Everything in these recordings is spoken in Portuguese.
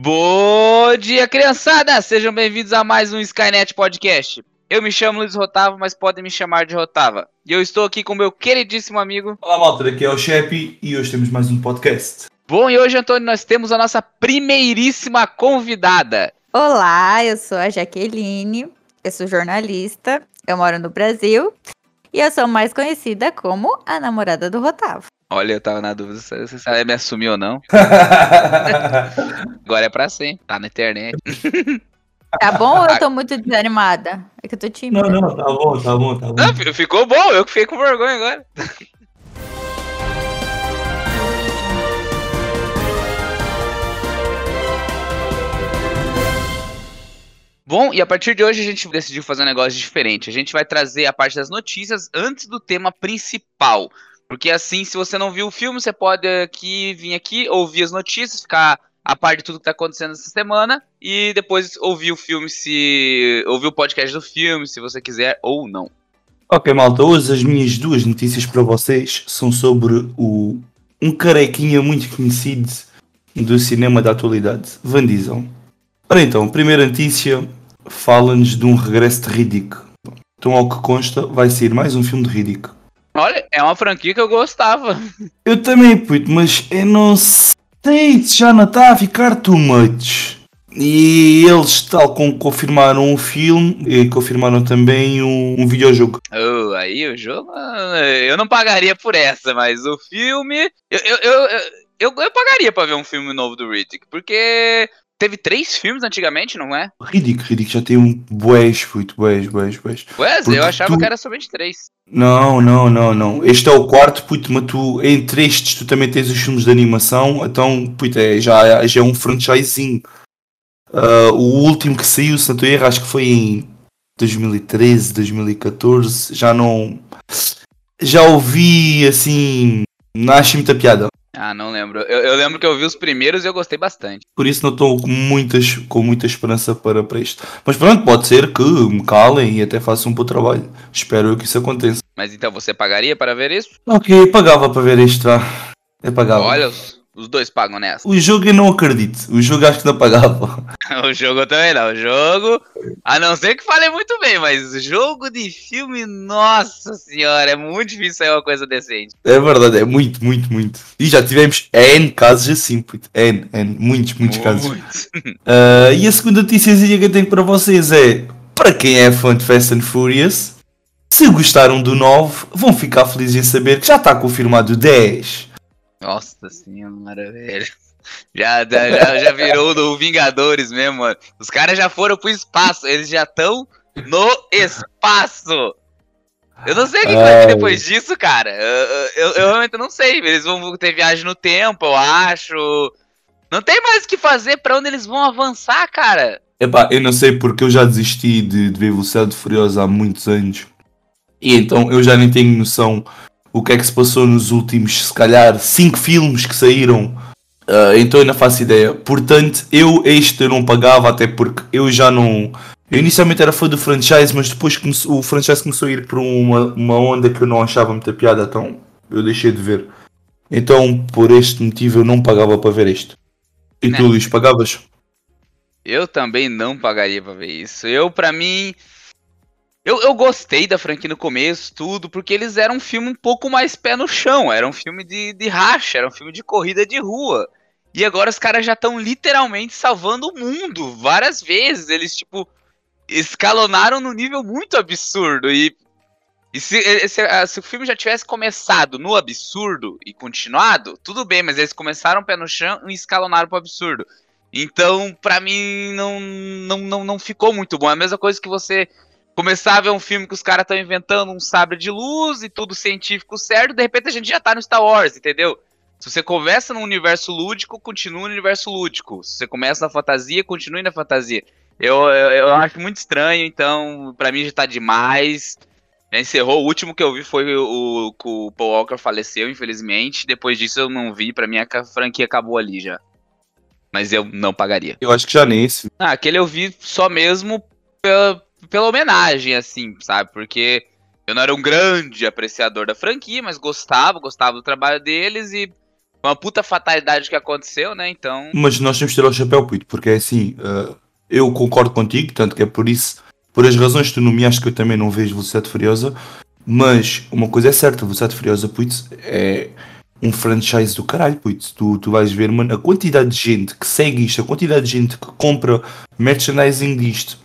Bom dia, criançada! Sejam bem-vindos a mais um Skynet Podcast. Eu me chamo Luiz Rotava, mas podem me chamar de Rotava. E eu estou aqui com meu queridíssimo amigo. Olá, malta, daqui é o Chepe e hoje temos mais um podcast. Bom, e hoje, Antônio, nós temos a nossa primeiríssima convidada. Olá, eu sou a Jaqueline, eu sou jornalista, eu moro no Brasil e eu sou mais conhecida como a namorada do Rotava. Olha, eu tava na dúvida se você sabe me assumir ou não. Agora é pra sempre, tá na internet. Tá bom ou eu tô muito desanimada? É que eu tô tímida. Não, não, tá bom, tá bom, tá bom. Não, fi- ficou bom, eu que fiquei com vergonha agora. Bom, e a partir de hoje a gente decidiu fazer um negócio diferente. A gente vai trazer a parte das notícias antes do tema principal. Porque assim, se você não viu o filme, você pode aqui vir aqui, ouvir as notícias, ficar a par de tudo que tá acontecendo essa semana e depois ouvir o filme se. ouvir o podcast do filme, se você quiser ou não. Ok, malta, hoje as minhas duas notícias para vocês são sobre o um carequinha muito conhecido do cinema da atualidade, Van Diesel. Ora então, primeira notícia fala-nos de um regresso de Riddick. Então, ao que consta, vai sair mais um filme de Riddick. Olha, é uma franquia que eu gostava. Eu também, puto, mas eu não sei se já não está a ficar too much. E eles, tal como confirmaram um filme, e confirmaram também um, um videojogo. Oh, aí o jogo. Eu não pagaria por essa, mas o filme. Eu, eu, eu, eu, eu, eu pagaria pra ver um filme novo do Riddick, porque teve três filmes antigamente, não é? Riddick, Riddick já tem um bués, puto, bués, bués, bués. Ué, Porque eu achava tu- que era somente três. Não, não, não, não. Este é o quarto, puto, mas tu, entre estes, tu também tens os filmes de animação, então, puto, é, já, já é um franchisinho. Ah, o último que saiu, se não estou a erro, acho que foi em 2013, 2014, já não... Já ouvi, assim, não achei muita piada. Ah, não lembro. Eu, eu lembro que eu vi os primeiros e eu gostei bastante. Por isso não estou com, muitas, com muita esperança para, para isto. Mas pronto, pode ser que me calem e até façam um bom trabalho. Espero que isso aconteça. Mas então você pagaria para ver isso? Ok, pagava para ver isto, vá. Eu pagava. Olha, os, dois pagam nessa. O jogo eu não acredito. O jogo acho que não pagava. o jogo também não. O jogo. A não ser que fale muito bem, mas jogo de filme, nossa senhora, é muito difícil sair uma coisa decente. É verdade, é muito, muito, muito. E já tivemos N casos assim, puto. N, N, muitos, muitos casos. Muitos. Ah, e a segunda noticiazinha que eu tenho para vocês é: para quem é fã de Fast and Furious, se gostaram do 9, vão ficar felizes em saber que já está confirmado o 10. Nossa senhora, velho. Já, já, já, virou do Vingadores mesmo, mano. Os caras já foram pro espaço, eles já estão no espaço. Eu não sei o que, vai Ai. vir depois disso, cara. Eu, eu, eu- realmente não sei. Eles vão ter viagem no tempo, eu acho. Não tem mais o que fazer pra onde eles vão avançar, cara. Epá, eu não sei porque eu já desisti de, de ver Velocidade Furiosa há muitos anos. E então eu já nem tenho noção o que é que se passou nos últimos, se calhar, 5 filmes que saíram. Ah, então eu não faço ideia. Portanto, eu este eu não pagava, até porque eu já não. Eu inicialmente era fã do franchise, mas depois começou- o franchise começou a ir por uma, uma onda que eu não achava muita piada, então eu deixei de ver. Então, por este motivo, eu não pagava para ver isto. E tu, Né. Luís, pagavas? Eu também não pagaria pra ver isso. Eu, pra mim. Eu, eu gostei da franquia no começo, tudo, porque eles eram um filme um pouco mais pé no chão. Era um filme de, de racha, era um filme de corrida de rua. E agora os caras já estão literalmente salvando o mundo várias vezes. Eles, tipo, escalonaram num nível muito absurdo. E, e se, se- ah, se o filme já tivesse começado no absurdo e continuado, tudo bem, mas eles começaram pé no chão e escalonaram pro absurdo. Então, pra mim, não, não, não, não ficou muito bom. É a mesma coisa que você começar a ver um filme que os caras estão inventando um sabre de luz e tudo científico certo, de repente a gente já tá no Star Wars, entendeu? Se você começa no universo lúdico, continua no universo lúdico. Se você começa na fantasia, continue na fantasia. Eu, eu, eu acho muito estranho, então, pra mim já tá demais. Já encerrou. O último que eu vi foi o, o, que o Paul Walker faleceu, infelizmente. Depois disso eu não vi. Pra mim a franquia acabou ali já. Mas eu não pagaria. Eu acho que já nem esse. Ah, aquele eu vi só mesmo pela, pela homenagem, assim, sabe? Porque eu não era um grande apreciador da franquia, mas gostava, gostava do trabalho deles e Uma puta fatalidade que aconteceu, né? Então. Mas nós temos que tirar o chapéu, puto, porque é assim, uh, eu concordo contigo, tanto que é por isso, por as razões que tu nomeaste que eu também não vejo Velocidade Furiosa, mas uma coisa é certa, Velocidade Furiosa, puto, é um franchise do caralho, puto. Tu, tu vais ver, mano, a quantidade de gente que segue isto, a quantidade de gente que compra merchandising disto,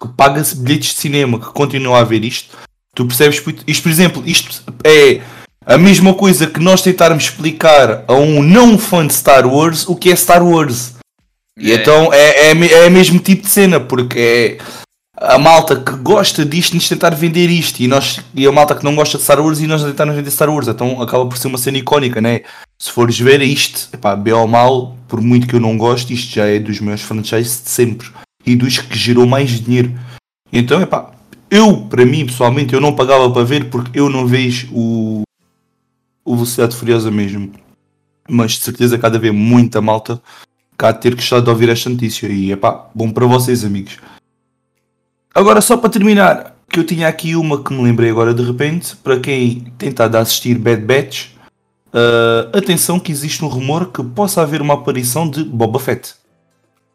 que paga-se bilhetes de cinema, que continua a ver isto, tu percebes, isto, por exemplo, isto é a mesma coisa que nós tentarmos explicar a um não fã de Star Wars o que é Star Wars. E É. então é, é, é o mesmo tipo de cena, porque é a malta que gosta disto nos tentar vender isto e, nós, e a malta que não gosta de Star Wars e nós a tentar vender Star Wars. Então acaba por ser uma cena icónica, né? Se fores ver isto, epá, bem ou mal, por muito que eu não goste, isto já é dos meus franchises de sempre e dos que gerou mais dinheiro. Então, epá, eu, para mim, pessoalmente, eu não pagava para ver porque eu não vejo o, o Velocidade Furiosa mesmo. Mas de certeza cada vez muita malta cá ter gostado de ouvir esta notícia. E epá, bom para vocês, amigos. Agora, só para terminar, que eu tinha aqui uma que me lembrei agora de repente, para quem a assistir Bad Batch, ah, atenção que existe um rumor que possa haver uma aparição de Boba Fett.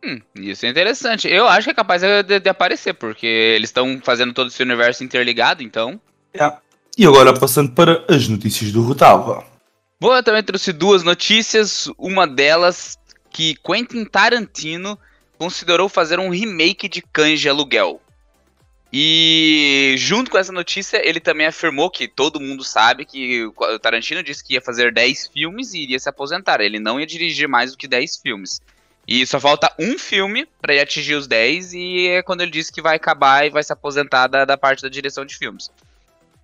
Hum, isso é interessante. Eu acho que é capaz de, de aparecer, porque eles estão fazendo todo esse universo interligado, então. Yeah. E agora passando para as notícias do Rotava. Bom, eu também trouxe duas notícias. Uma delas que Quentin Tarantino considerou fazer um remake de Cães de Aluguel. E junto com essa notícia, ele também afirmou que todo mundo sabe que o Tarantino disse que ia fazer 10 filmes e iria se aposentar. Ele não ia dirigir mais do que 10 filmes. E só falta um filme para ele atingir os 10 e é quando ele disse que vai acabar e vai se aposentar da, da parte da direção de filmes.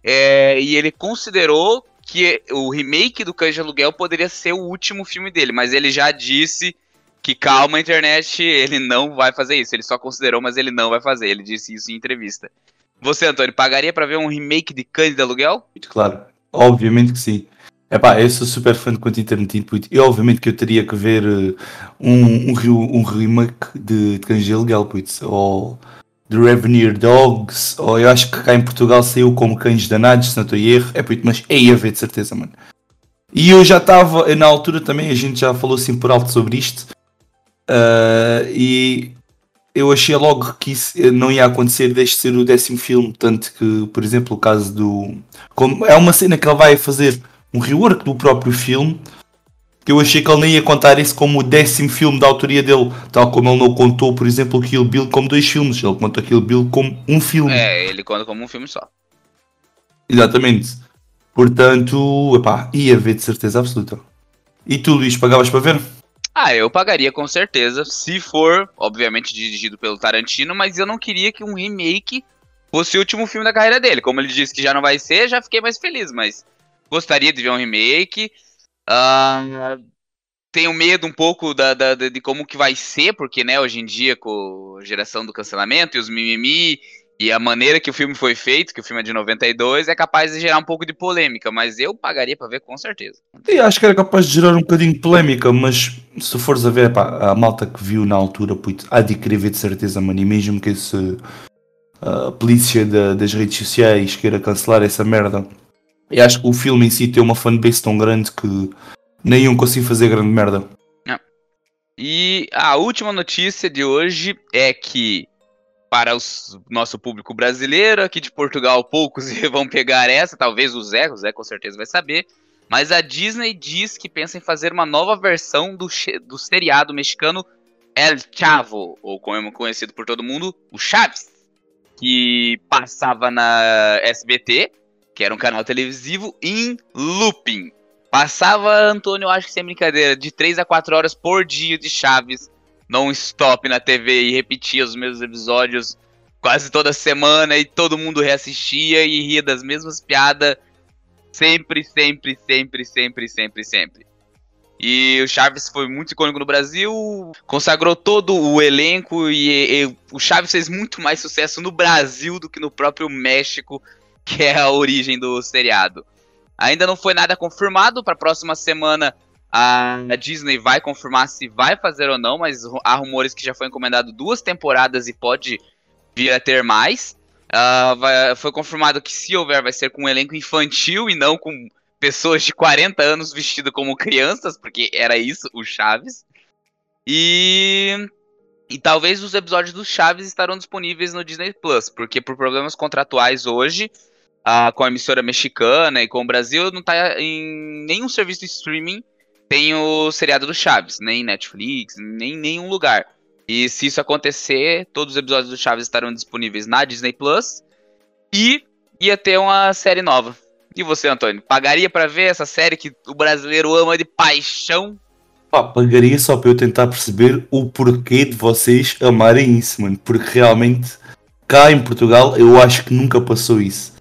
É, e ele considerou que o remake do Cães de Aluguel poderia ser o último filme dele, mas ele já disse que calma, internet, ele não vai fazer isso. Ele só considerou, mas ele não vai fazer. Ele disse isso em entrevista. Você, Antônio, pagaria pra ver um remake de Cães de Aluguel? Muito claro. Obviamente que sim. Epá, eu sou super fã de Quentin Tarantino e obviamente que eu teria que ver eh, um, um, um remake de, de Cães puto, ou The Revenue Dogs, ou eu acho que cá em Portugal saiu como Cães Danados, se não estou erro, é puto, mas é a ver de certeza, mano. E eu já estava, na altura também, a gente já falou assim por alto sobre isto, ah, e eu achei logo que isso eh, não ia acontecer desde ser o décimo filme, tanto que, por exemplo, o caso do. Como, é uma cena que ele vai fazer um rework do próprio filme, que eu achei que ele nem ia contar isso como o décimo filme da autoria dele, tal como ele não contou, por exemplo, o Kill Bill como dois filmes, ele conta Kill Bill como um filme. É, ele conta como um filme só. Exatamente. Portanto, epá, ia ver de certeza absoluta. E tu, Luís, pagavas para ver? Ah, eu pagaria com certeza, se for, obviamente, dirigido pelo Tarantino, mas eu não queria que um remake fosse o último filme da carreira dele. Como ele disse que já não vai ser, já fiquei mais feliz, mas gostaria de ver um remake. Ah, tenho medo um pouco da, da- de como que vai ser, porque, né, hoje em dia, com a geração do cancelamento e os mimimi, e a maneira que o filme foi feito, que o filme é de 92, é capaz de gerar um pouco de polêmica, mas eu pagaria pra ver com certeza. E acho que era capaz de gerar um bocadinho de polémica, mas se fores a ver, pá, a malta que viu na altura, puto, há de querer ver de certeza, mano. E mesmo que esse, a polícia da- das redes sociais queira cancelar essa merda, eu acho que o filme em si tem uma fanbase tão grande que nenhum consegue fazer grande merda. E a última notícia de hoje é que, para o nosso público brasileiro, aqui de Portugal, poucos vão pegar essa, talvez o Zé, o Zé com certeza vai saber. Mas a Disney diz que pensa em fazer uma nova versão do, do seriado mexicano El Chavo, ou como é conhecido por todo mundo, o Chaves, que passava na SBT, que era um canal televisivo, em looping. Passava, Antônio, acho que sem brincadeira, de 3 a 4 horas por dia de Chaves non-stop na TV e repetia os mesmos episódios quase toda semana e todo mundo reassistia e ria das mesmas piadas sempre, sempre, sempre, sempre, sempre, sempre. E o Chaves foi muito icônico no Brasil, consagrou todo o elenco e, e o Chaves fez muito mais sucesso no Brasil do que no próprio México, que é a origem do seriado. Ainda não foi nada confirmado para a próxima semana. A Disney vai confirmar se vai fazer ou não, mas há rumores que já foi encomendado duas temporadas e pode vir a ter mais. Ah, vai- foi confirmado que se houver vai ser com um elenco infantil e não com pessoas de 40 anos vestidas como crianças, porque era isso, o Chaves. E e talvez os episódios do Chaves estarão disponíveis no Disney Plus, porque por problemas contratuais hoje, ah, com a emissora mexicana e com o Brasil, não tá em nenhum serviço de streaming tem o seriado do Chaves, nem Netflix, nem nenhum lugar. E se isso acontecer, todos os episódios do Chaves estarão disponíveis na Disney Plus e ia ter uma série nova. E você, Antônio, pagaria para ver essa série que o brasileiro ama de paixão? Pá, pagaria só para eu tentar perceber o porquê de vocês amarem isso, mano. Porque realmente, cá em Portugal, eu acho que nunca passou isso.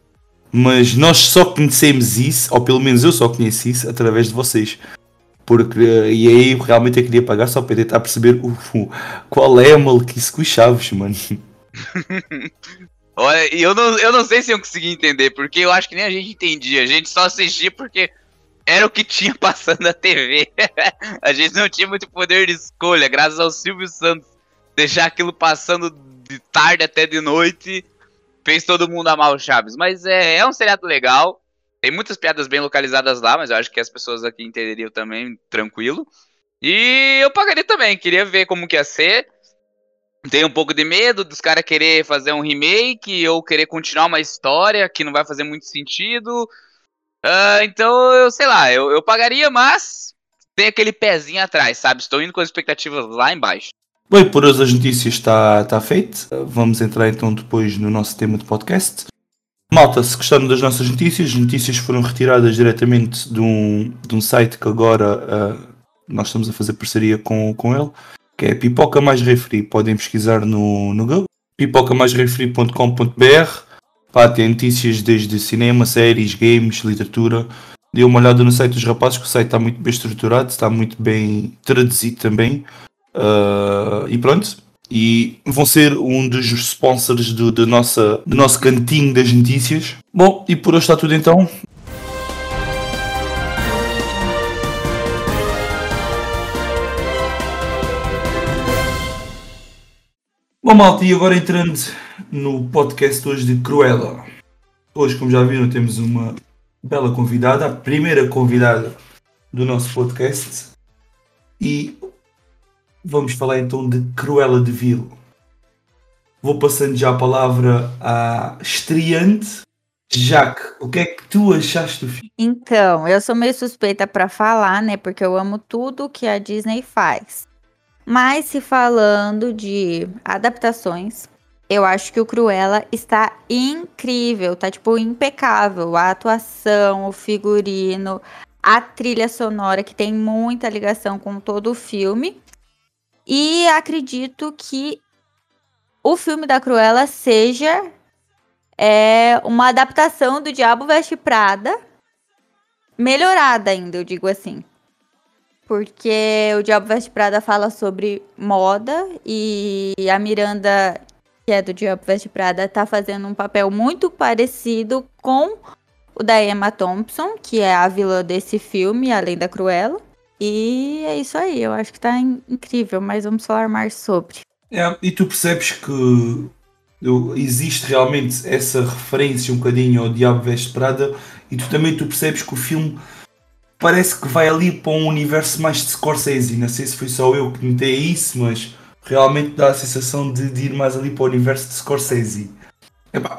Mas nós só conhecemos isso, ou pelo menos eu só conheci isso, através de vocês. Porque, e aí realmente eu queria pagar só para tentar perceber o, o, qual é a maluquice com os chaves, mano. Olha, eu não, eu não sei se eu consegui entender, porque eu acho que nem a gente entendia. A gente só assistia porque era o que tinha passando na TV. a gente não tinha muito poder de escolha, graças ao Silvio Santos. Deixar aquilo passando de tarde até de noite fez todo mundo amar o Chaves. Mas é, é um seriado legal. Tem muitas piadas bem localizadas lá, mas eu acho que as pessoas aqui entenderiam também tranquilo. E eu pagaria também, queria ver como que ia ser. Tenho um pouco de medo dos caras querer fazer um remake ou querer continuar uma história que não vai fazer muito sentido. Uh, então, eu sei lá, eu, eu pagaria, mas tem aquele pezinho atrás, sabe? Estou indo com as expectativas lá embaixo. Bem, por hoje as notícias está tá feito. Vamos entrar então depois no nosso tema de podcast. Malta, se gostaram das nossas notícias, as notícias foram retiradas diretamente de um, de um site que agora uh, nós estamos a fazer parceria com, com ele, que é Pipoca Mais Refri. Podem pesquisar no, no Google, pipocamaisrefri.com.br Pá, tem notícias desde cinema, séries, games, literatura. Dê uma olhada no site dos rapazes, que o site está muito bem estruturado, está muito bem traduzido também. Uh, e pronto. E vão ser um dos sponsors do, do, nossa, do nosso cantinho das notícias. Bom, e por hoje está tudo então. Bom, malta, e agora entrando no podcast hoje de Cruella. Hoje, como já viram, temos uma bela convidada, a primeira convidada do nosso podcast. E vamos falar então de Cruella de Vil. Vou passando já a palavra à estreante. Jaque, o que é que tu achaste do filme? Então, eu sou meio suspeita para falar, né? Porque eu amo tudo que a Disney faz. Mas se falando de adaptações, eu acho que o Cruella está incrível, tá tipo impecável. A atuação, o figurino, a trilha sonora que tem muita ligação com todo o filme. E acredito que o filme da Cruella seja é, uma adaptação do Diabo Veste Prada, melhorada ainda, eu digo assim. Porque o Diabo Veste Prada fala sobre moda e a Miranda que é do Diabo Veste Prada, tá fazendo um papel muito parecido com o da Emma Thompson, que é a vilã desse filme, além da Cruella. E é isso aí, eu acho que tá incrível, mas vamos falar mais sobre. É, e tu percebes que existe realmente essa referência um bocadinho ao Diabo Veste Prada e tu também tu percebes que o filme parece que vai ali para um universo mais de Scorsese. Não sei se foi só eu que notei isso, mas realmente dá a sensação de, de, ir mais ali para o universo de Scorsese.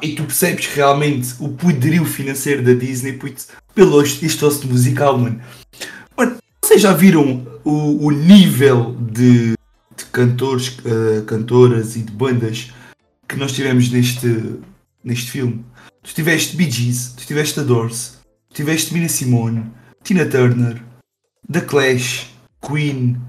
e tu percebes realmente o poderio financeiro da Disney pelo isto musical, mano. Vocês já viram o, o nível de, de cantores, uh, cantoras e de bandas que nós tivemos neste, neste filme? Tu tiveste Bee Gees, tu tiveste The Doors, tu tiveste Mina Simone, Tina Turner, The Clash, Queen,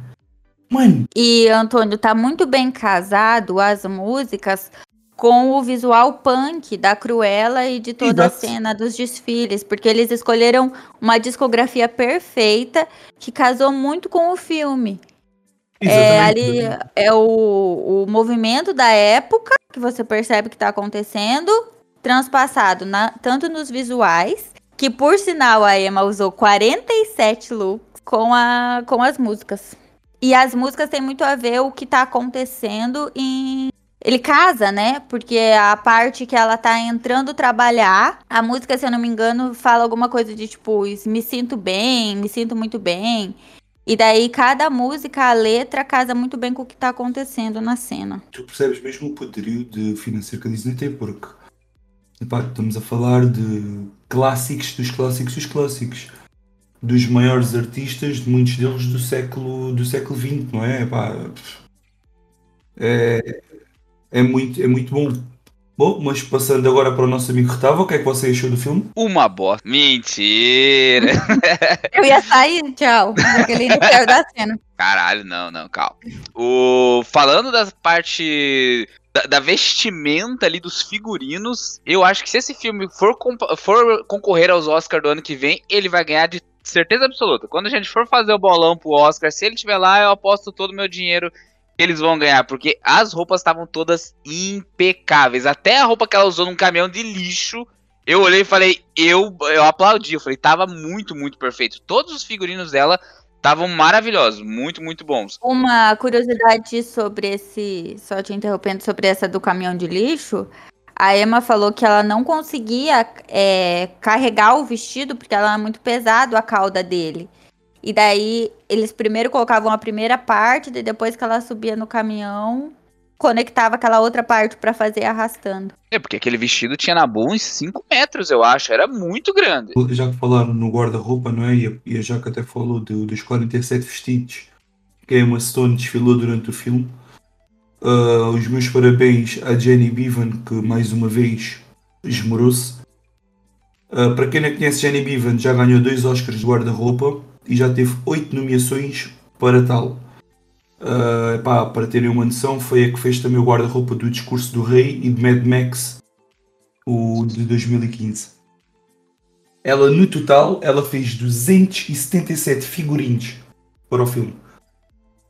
Mano. E Antônio tá muito bem casado as músicas com o visual punk da Cruella e de toda Exato. a cena dos desfiles, porque eles escolheram uma discografia perfeita que casou muito com o filme. É, ali é o, o movimento da época que você percebe que está acontecendo, transpassado na, tanto nos visuais, que por sinal a Emma usou 47 looks com, a, com as músicas. E as músicas têm muito a ver o que tá acontecendo em ele casa, né? Porque a parte que ela tá entrando trabalhar, a música, se eu não me engano, fala alguma coisa de tipo, me sinto bem, me sinto muito bem. E daí cada música, a letra, casa muito bem com o que tá acontecendo na cena. Tu percebes mesmo o poderio de financeiro que a Disney tem, porque epá, estamos a falar de clássicos dos clássicos dos clássicos. Dos maiores artistas, de muitos deles do século, do século XX, não é? Epá, é, é muito, é muito bom. Bom, mas passando agora para o nosso amigo Retava, o que é que você achou do filme? Uma bosta. Mentira. Eu ia sair, tchau. Porque ele não saiu da cena. Caralho, não, não, calma. O... Falando da parte da, da, vestimenta ali dos figurinos, eu acho que se esse filme for, for concorrer aos Oscars do ano que vem, ele vai ganhar de certeza absoluta. Quando a gente for fazer o bolão pro Oscar, se ele estiver lá, eu aposto todo o meu dinheiro eles vão ganhar, porque as roupas estavam todas impecáveis. Até a roupa que ela usou num caminhão de lixo, eu olhei e falei, eu, eu aplaudi. Eu falei, tava muito, muito perfeito. Todos os figurinos dela estavam maravilhosos, muito, muito bons. Uma curiosidade sobre esse, só te interrompendo, sobre essa do caminhão de lixo. A Emma falou que ela não conseguia é, carregar o vestido porque ela era muito pesado a cauda dele. E daí eles primeiro colocavam a primeira parte, e depois que ela subia no caminhão, conectava aquela outra parte para fazer arrastando. É, porque aquele vestido tinha na boa uns 5 metros, eu acho, era muito grande. Já que falaram no guarda-roupa, não é? E a Jaca até falou do, dos 47 vestidos que a Emma Stone desfilou durante o filme. Uh, os meus parabéns à Jenny Bevan, que mais uma vez esmerou-se. Uh, para quem não conhece Jenny Bevan, já ganhou dois Oscars de guarda-roupa e já teve oito nomeações para tal. Uh, pá, para terem uma noção, foi a que fez também o guarda-roupa do Discurso do Rei e de Mad Max, o de 2015. Ela, no total, ela fez 277 figurinos para o filme.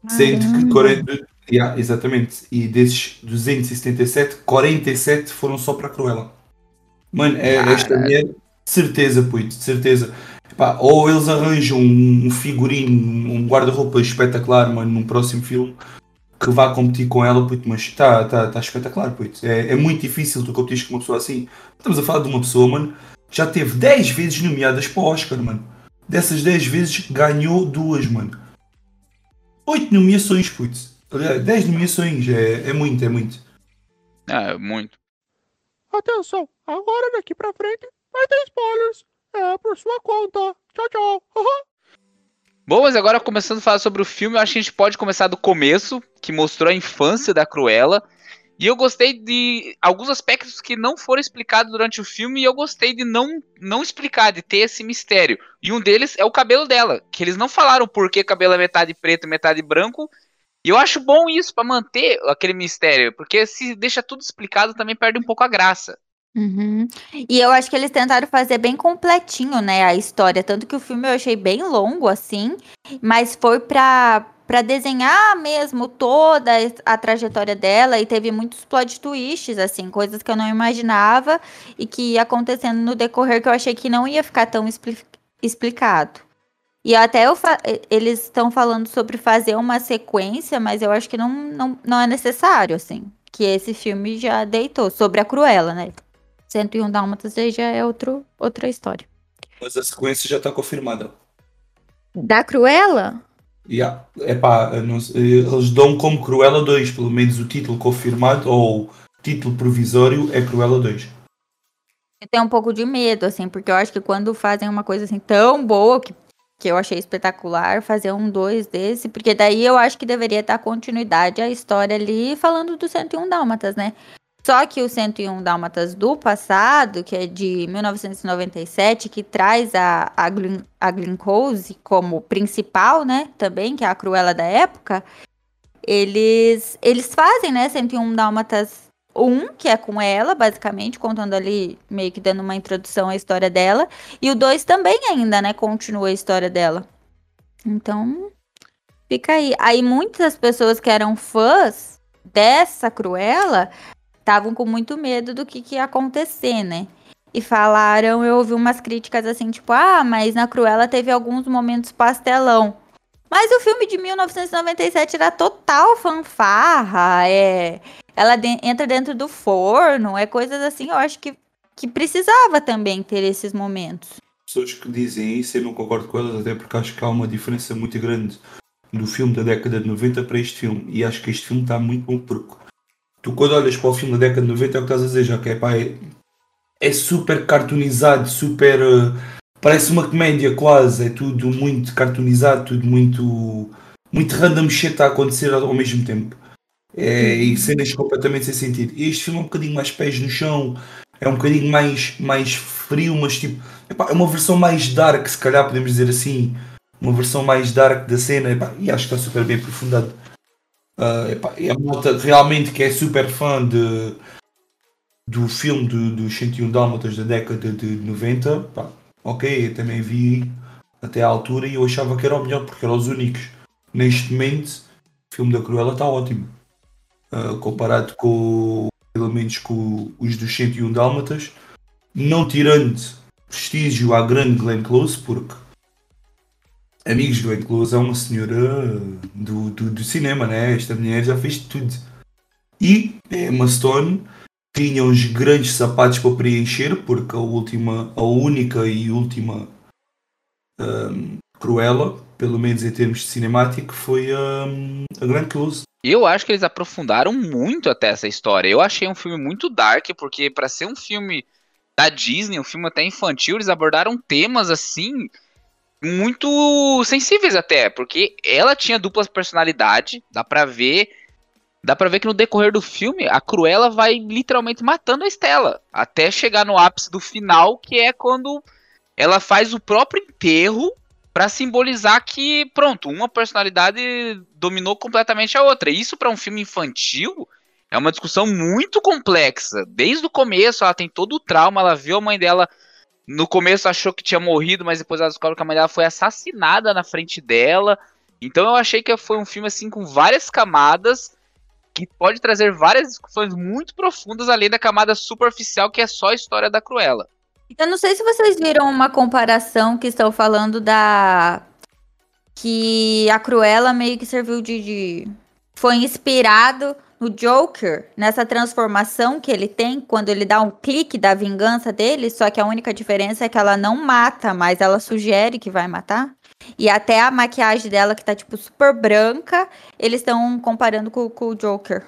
Sendo que 40, yeah, exatamente, e desses 277, 47 foram só para a Cruella. Mano, é, esta mulher, certeza, puto, certeza. Pá, ou eles arranjam um figurino, um guarda-roupa espetacular, mano, num próximo filme que vá competir com ela, puto, mas está tá, tá espetacular, puto. É, é muito difícil tu competir com uma pessoa assim. Estamos a falar de uma pessoa, mano, já teve 10 vezes nomeadas para o Oscar, mano. Dessas 10 vezes ganhou duas, mano. 8 nomeações, puto. Aliás, 10 nomeações, é, é muito, é muito. É, muito. Atenção, agora daqui pra frente vai ter spoilers. É, por sua conta. Tchau, tchau. Bom, mas agora começando a falar sobre o filme, eu acho que a gente pode começar do começo, que mostrou a infância da Cruella. E eu gostei de alguns aspectos que não foram explicados durante o filme e eu gostei de não, não explicar, de ter esse mistério. E um deles é o cabelo dela, que eles não falaram por que o cabelo é metade preto e metade branco. E eu acho bom isso para manter aquele mistério, porque se deixa tudo explicado também perde um pouco a graça. Uhum. E eu acho que eles tentaram fazer bem completinho, né, a história. Tanto que o filme eu achei bem longo, assim, mas foi pra, pra desenhar mesmo toda a trajetória dela e teve muitos plot twists, assim, coisas que eu não imaginava e que ia acontecendo no decorrer que eu achei que não ia ficar tão expli explicado. E até eles estão falando sobre fazer uma sequência, mas eu acho que não, não, não é necessário, assim. Que esse filme já deitou sobre a Cruella, né? 101 Dálmatas aí já é outro, outra história. Mas a sequência já tá confirmada. Da Cruella? Yeah. Epá, não, eles dão como Cruella 2, pelo menos o título confirmado, ou título provisório é Cruella 2. Eu tenho um pouco de medo, assim, porque eu acho que quando fazem uma coisa assim tão boa, que, que eu achei espetacular, fazer um dois desse, porque daí eu acho que deveria dar continuidade à história ali, falando do 101 Dálmatas, né? Só que o 101 Dálmatas do passado, que é de 1997, que traz a, a, Glen, a Glencose como principal, né? Também, que é a Cruella da época. Eles, eles fazem, né? 101 Dálmatas 1, que é com ela, basicamente, contando ali, meio que dando uma introdução à história dela. E o 2 também ainda, né? Continua a história dela. Então, fica aí. Aí muitas pessoas que eram fãs dessa Cruella estavam com muito medo do que, que ia acontecer, né? E falaram, eu ouvi umas críticas assim, tipo, ah, mas na Cruella teve alguns momentos pastelão. Mas o filme de 1997 era total fanfarra, é ela de- entra dentro do forno, é coisas assim, eu acho que, que precisava também ter esses momentos. pessoas que dizem isso, eu não concordo com elas, até porque acho que há uma diferença muito grande do filme da década de 90 para este filme. E acho que este filme está muito bom porque tu quando olhas para o filme da década de 90 é o que estás a dizer, já que é, pá, é, é super cartoonizado, super. eh, parece uma comédia quase, é tudo muito cartoonizado, tudo muito. muito random shit a acontecer ao, mesmo tempo. É, e cenas completamente sem sentido. Este filme é um bocadinho mais pés no chão, é um bocadinho mais, mais frio, mas tipo. É uma versão mais dark, se calhar podemos dizer assim. Uma versão mais dark da cena, e acho que está super bem aprofundado. Ah, epá, e a malta realmente que é super fã de, do filme do, dos 101 Dálmatas da década de 90, pá, ok, eu também vi até à altura e eu achava que era o melhor porque eram os únicos. Neste momento, o filme da Cruella está ótimo. Ah, comparado com, pelo menos com os dos 101 Dálmatas, não tirando prestígio à grande Glenn Close, porque amigos Close é uma senhora do, do, do cinema, né? Esta mulher já fez tudo. E Emma Stone tinha uns grandes sapatos para preencher, porque a última, a única e última ahm, Cruella, pelo menos em termos de cinemático, foi ahm, a Glenn Close. Eu acho que eles aprofundaram muito até essa história. Eu achei um filme muito dark, porque para ser um filme da Disney, um filme até infantil, eles abordaram temas assim muito sensíveis até, porque ela tinha dupla personalidade, dá pra ver, dá para ver que no decorrer do filme a Cruella vai literalmente matando a Estela, até chegar no ápice do final, que é quando ela faz o próprio enterro Pra simbolizar que, pronto, uma personalidade dominou completamente a outra. Isso pra um filme infantil é uma discussão muito complexa. Desde o começo, ela tem todo o trauma, ela viu a mãe dela no começo achou que tinha morrido, mas depois ela descobre que a mãe dela foi assassinada na frente dela. Então eu achei que foi um filme assim com várias camadas que pode trazer várias discussões muito profundas além da camada superficial que é só a história da Cruella. Eu não sei se vocês viram uma comparação que estão falando da. Que a Cruella meio que serviu de. de- Foi inspirado no Joker, nessa transformação que ele tem, quando ele dá um clique da vingança dele, só que a única diferença é que ela não mata, mas ela sugere que vai matar. E até a maquiagem dela, que tá, tipo, super branca, eles estão comparando com, com o Joker.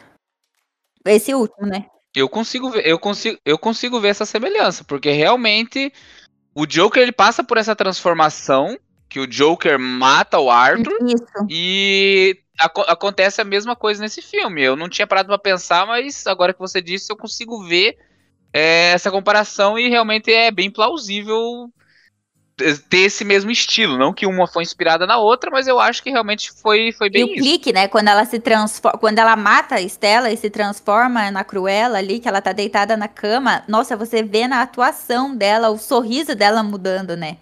Esse último, né? Eu consigo ver, eu consigo, eu consigo ver essa semelhança, porque realmente o Joker ele passa por essa transformação que o Joker mata o Arthur Isso. e aco- acontece a mesma coisa nesse filme. Eu não tinha parado pra pensar, mas agora que você disse, eu consigo ver é, essa comparação e realmente é bem plausível ter esse mesmo estilo. Não que uma foi inspirada na outra, mas eu acho que realmente foi, foi E bem o isso. clique, né? Quando ela se transforma, quando ela mata a Estela e se transforma na Cruella ali, que ela tá deitada na cama, nossa, você vê na atuação dela, o sorriso dela mudando, né?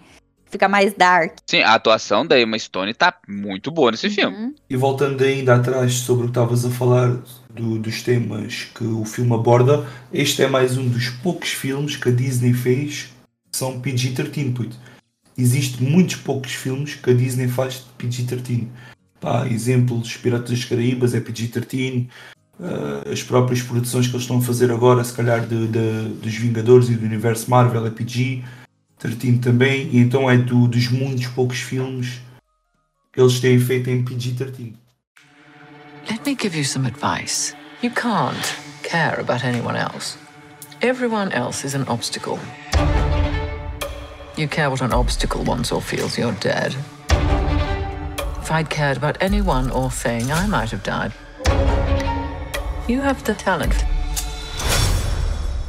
Fica mais dark. Sim, a atuação da Emma Stone tá muito boa nesse filme. Uhum. E voltando ainda atrás sobre o que estavas a falar do- dos temas que o filme aborda, este é mais um dos poucos filmes que a Disney fez que são PG-13, puto. Existem muitos poucos filmes que a Disney faz de PG-13. Pá, exemplos, Piratas das Caraíbas é PG-13, ah, as próprias produções que eles estão a fazer agora, se calhar de, de- dos Vingadores e do Universo Marvel é PG-13 também, e então é do- dos muitos poucos filmes que eles têm feito em PG-13. Let me give you some advice. You can't care about anyone else. Everyone else is an obstacle. You care what an obstacle wants or feels, you're dead. If I'd cared about anyone or thing, I might have died. You have the talent.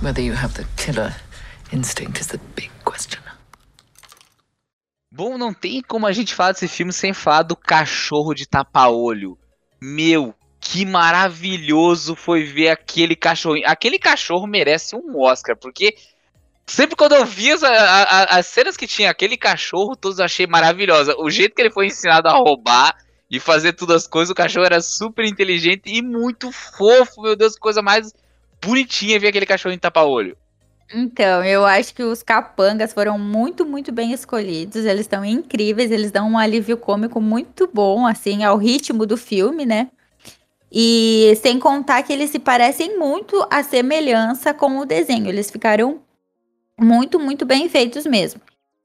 Whether you have the killer instinct is the big question. Bom, não tem como a gente falar desse filme sem falar do cachorro de tapa-olho. Meu, que maravilhoso foi ver aquele cachorrinho. Aquele cachorro merece um Oscar, porque sempre quando eu vi as, as cenas que tinha aquele cachorro, todos achei maravilhosa. O jeito que ele foi ensinado a roubar e fazer todas as coisas, o cachorro era super inteligente e muito fofo. Meu Deus, coisa mais bonitinha ver aquele cachorrinho de tapa-olho. Então, eu acho que os capangas foram muito, muito bem escolhidos. Eles estão incríveis, eles dão um alívio cômico muito bom, assim, ao ritmo do filme, né? E sem contar que eles se parecem muito a semelhança com o desenho. Eles ficaram muito, muito bem feitos mesmo.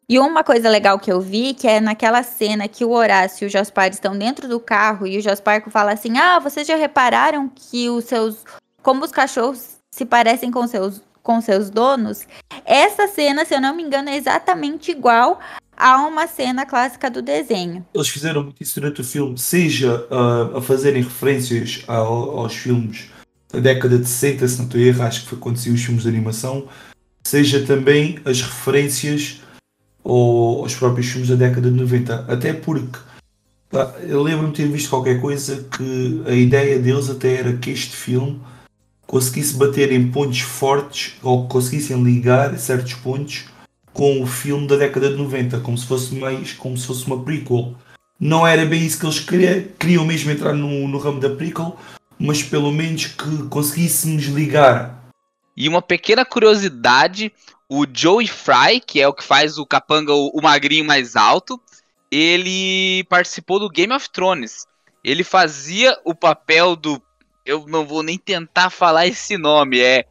E uma coisa legal que eu vi, que é naquela cena que o Horácio e o Jaspar estão dentro do carro e o Jaspar fala assim: Ah, vocês já repararam que os seus. Como os cachorros se parecem com seus, com seus donos? Essa cena, se eu não me engano, é exatamente igual a uma cena clássica do desenho. Eles fizeram muito isso durante o filme, seja uh, a fazerem referências ao, aos filmes da década de 60, se não estou erro, acho que foi quando os filmes de animação, seja também as referências aos próprios filmes da década de 90. Até porque eu lembro-me de ter visto qualquer coisa que a ideia deles até era que este filme conseguisse bater em pontos fortes ou conseguissem ligar certos pontos com o filme da década de 90, como se fosse mais como se fosse uma prequel. Não era bem isso que eles queriam, queriam mesmo entrar no, no ramo da prequel, mas pelo menos que conseguíssemos ligar. E uma pequena curiosidade o Joey Fry, que é o que faz o capanga, o, o magrinho mais alto, ele participou do Game of Thrones. Ele fazia o papel do. Eu não vou nem tentar falar esse nome, é.